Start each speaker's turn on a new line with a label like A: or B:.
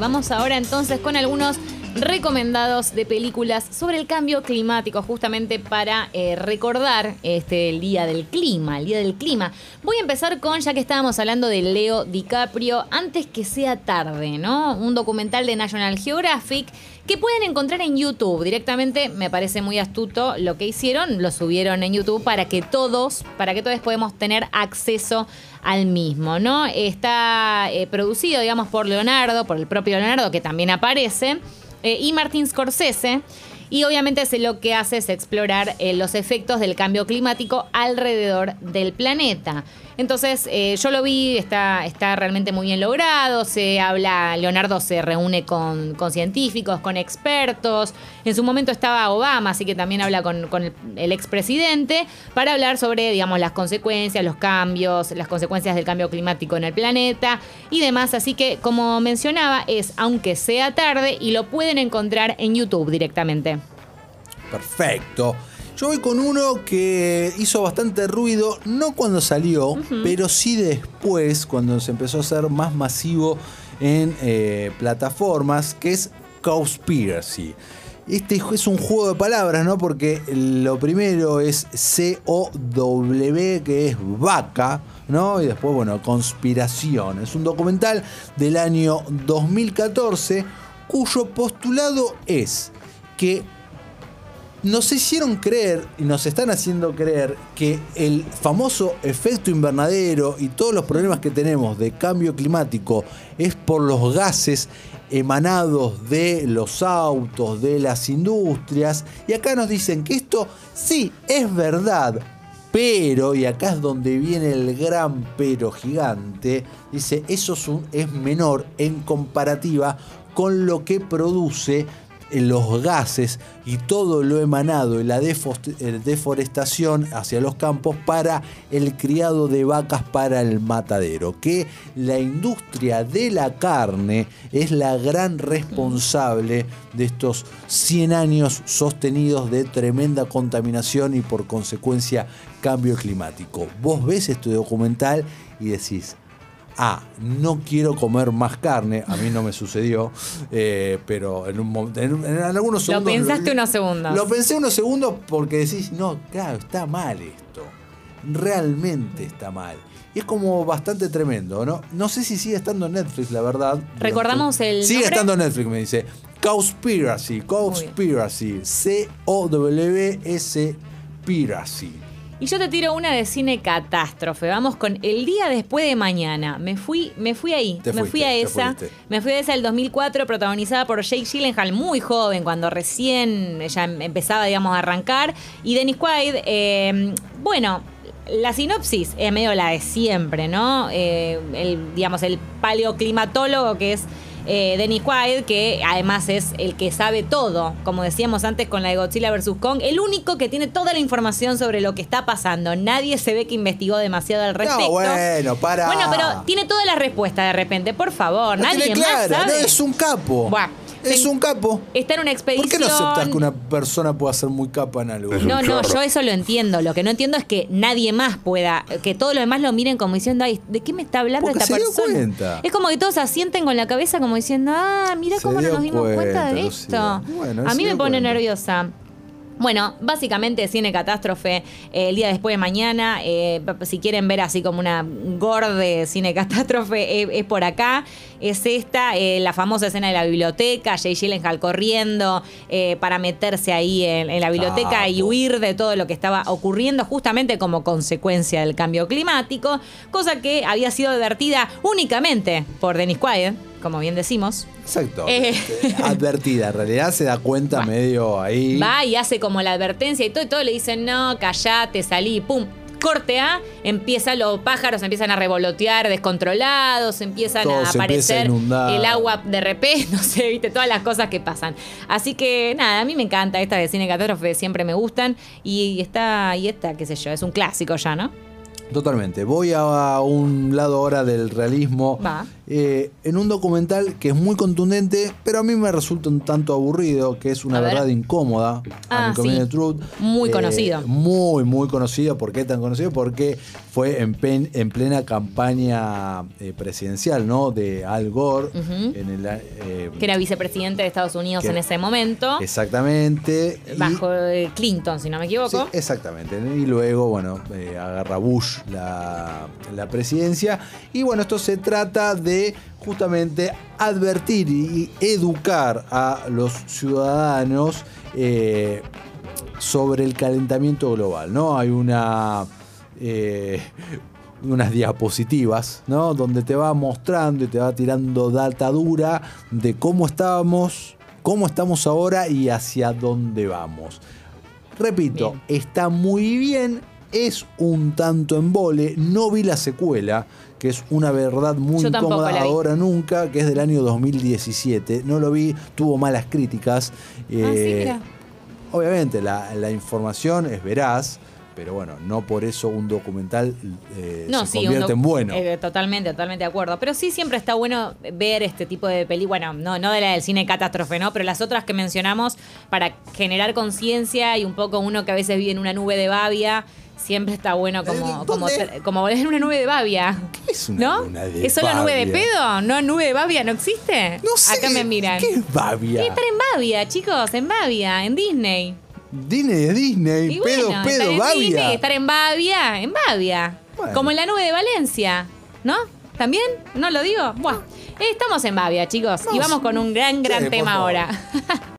A: Vamos ahora entonces con algunos recomendados de películas sobre el cambio climático, justamente para eh, recordar este, el Día del Clima, el Día del Clima. Voy a empezar con, ya que estábamos hablando de Leo DiCaprio, antes que sea tarde, ¿no? Un documental de National Geographic que pueden encontrar en YouTube. Directamente me parece muy astuto lo que hicieron, lo subieron en YouTube para que todos, para que todos podamos tener acceso al mismo, ¿no? Está eh, producido, digamos, por Leonardo, por el propio Leonardo, que también aparece, eh, y Martin Scorsese. Y obviamente lo que hace es explorar eh, los efectos del cambio climático alrededor del planeta. Entonces, eh, yo lo vi, está, está realmente muy bien logrado. Se habla, Leonardo se reúne con, científicos, con expertos. En su momento estaba Obama, así que también habla con, el, el expresidente para hablar sobre, digamos, las consecuencias, los cambios, las consecuencias del cambio climático en el planeta y demás. Así que, como mencionaba, es aunque sea tarde y lo pueden encontrar en YouTube directamente.
B: Perfecto. Yo voy con uno que hizo bastante ruido, no cuando salió, pero sí después, cuando se empezó a hacer más masivo en eh, plataformas, que es Cowspiracy. Este es un juego de palabras, ¿no? Porque lo primero es C-O-W, que es vaca, ¿no? Y después, bueno, conspiración. Es un documental del año 2014 cuyo postulado es que nos hicieron creer y nos están haciendo creer que el famoso efecto invernadero y todos los problemas que tenemos de cambio climático es por los gases emanados de los autos, de las industrias. Y acá nos dicen que esto sí es verdad, pero, y acá es donde viene el gran pero gigante, dice, eso es, es menor en comparativa con lo que produce los gases y todo lo emanado y la deforestación hacia los campos para el criado de vacas para el matadero. Que la industria de la carne es la gran responsable de estos 100 años sostenidos de tremenda contaminación y por consecuencia cambio climático. Vos ves este documental y decís, ah, no quiero comer más carne, a mí no me sucedió, eh, pero en, un, en, en algunos segundos...
A: Lo pensaste unos segundos.
B: Lo pensé unos segundos porque decís, no, claro, está mal esto, realmente está mal. Y es como bastante tremendo, ¿no? No sé si sigue estando en Netflix, la verdad.
A: Recordamos el.
B: Sigue estando en Netflix, me dice. Cowspiracy, Cowspiracy, C-O-W-S Piracy.
A: Y yo te tiro una de cine catástrofe. Vamos con El día después de mañana. Me fui, me fui ahí. me fui a esa. Me fui a esa del 2004, protagonizada por Jake Gyllenhaal, muy joven, cuando recién ya empezaba, digamos, a arrancar. Y Dennis Quaid, eh, bueno, la sinopsis es medio la de siempre, ¿no? Eh, el, digamos, el paleoclimatólogo que es eh, Dennis Quaid, que además es el que sabe todo, como decíamos antes con la de Godzilla vs. Kong, el único que tiene toda la información sobre lo que está pasando. Nadie se ve que investigó demasiado al respecto. No,
B: bueno, para.
A: Bueno, pero tiene toda la respuesta de repente, por favor. nadie más sabe.
B: es un capo. Es un capo.
A: Está en una expedición.
B: ¿Por qué no aceptas que una persona pueda ser muy capa en algo?
A: No, no, yo eso lo entiendo. Lo que no entiendo es que nadie más pueda, que todos los demás lo miren como diciendo, ay, ¿de qué me está hablando esta persona? Es como que todos asienten con la cabeza como diciendo, ah, mira cómo no nos dimos cuenta, de esto. A mí me pone nerviosa. Bueno, básicamente cine catástrofe eh, el día después de mañana. Eh, si quieren ver así como una gorde cine catástrofe, eh, es por acá. Es esta, la famosa escena de la biblioteca, Jay Gyllenhaal corriendo para meterse ahí en, la biblioteca y huir de todo lo que estaba ocurriendo justamente como consecuencia del cambio climático, cosa que había sido advertida únicamente por Dennis Quaid como bien decimos.
B: Exacto. Eh, advertida, en realidad se da cuenta medio ahí.
A: Va y hace como la advertencia y todo, y todo le dicen, no, callate, salí, pum. Corte A, empieza, los pájaros empiezan a revolotear descontrolados, empiezan a aparecer el agua de repente, no sé, viste, todas las cosas que pasan. Así que nada, a mí me encanta esta de cine catástrofe, siempre me gustan. Y está, y esta, qué sé yo, es un clásico ya, ¿no?
B: Totalmente. Voy a un lado ahora del realismo eh, en un documental que es muy contundente, pero a mí me resulta un tanto aburrido, que es una verdad incómoda.
A: Ah, sí.
B: Truth.
A: Muy
B: Eh,
A: conocido.
B: Muy, muy conocido. ¿Por qué tan conocido? Porque fue en, pen- en plena campaña eh, presidencial, ¿no? De Al Gore.
A: Ujú.
B: en el, eh,
A: Que era vicepresidente de Estados Unidos
B: Que-
A: en ese momento.
B: Exactamente.
A: Bajo eh, Clinton, si no me
B: Sí,
A: equivoco.
B: exactamente. Y luego, bueno, eh, agarra Bush la, la presidencia. Y bueno, esto se trata de justamente advertir y educar a los ciudadanos eh, sobre el calentamiento global, ¿no? Hay una... eh, unas diapositivas, ¿no? Donde te va mostrando y te va tirando data dura de cómo estábamos, cómo estamos ahora y hacia dónde vamos. Repito,
A: Bien.
B: está muy bien, es un tanto embole, no vi la secuela, que es una verdad muy
A: Yo
B: incómoda ahora nunca, que es del año 2017. No lo vi, tuvo malas críticas.
A: Ah,
B: Eh, obviamente la, la información es veraz, pero bueno, no por eso un documental eh,
A: No,
B: se
A: sí,
B: convierte en bueno.
A: eh, totalmente, totalmente de acuerdo. Pero sí siempre está bueno ver este tipo de peli, bueno, no, no de la del cine catástrofe, ¿no? Pero las otras que mencionamos para generar conciencia y un poco uno que a veces vive en una nube de babia. Siempre está bueno como,
B: Eh,
A: como, como en una nube de babia.
B: ¿Qué es una
A: ¿No?
B: luna de
A: ¿Es solo nube de pedo? ¿No nube de babia no existe?
B: No sé.
A: Acá me miran.
B: ¿Qué es Babia?
A: Estar en Babia, chicos, en Babia, en Disney.
B: Disney es Disney,
A: Y
B: pedo,
A: bueno,
B: pedo,
A: estar en
B: Babia.
A: Disney, estar en Babia, en Babia.
B: Bueno.
A: Como en la nube de Valencia, ¿no? ¿También? ¿No lo digo? Bueno, estamos en Babia, chicos. y
B: Vamos.
A: con un gran, gran
B: Sí,
A: tema ahora.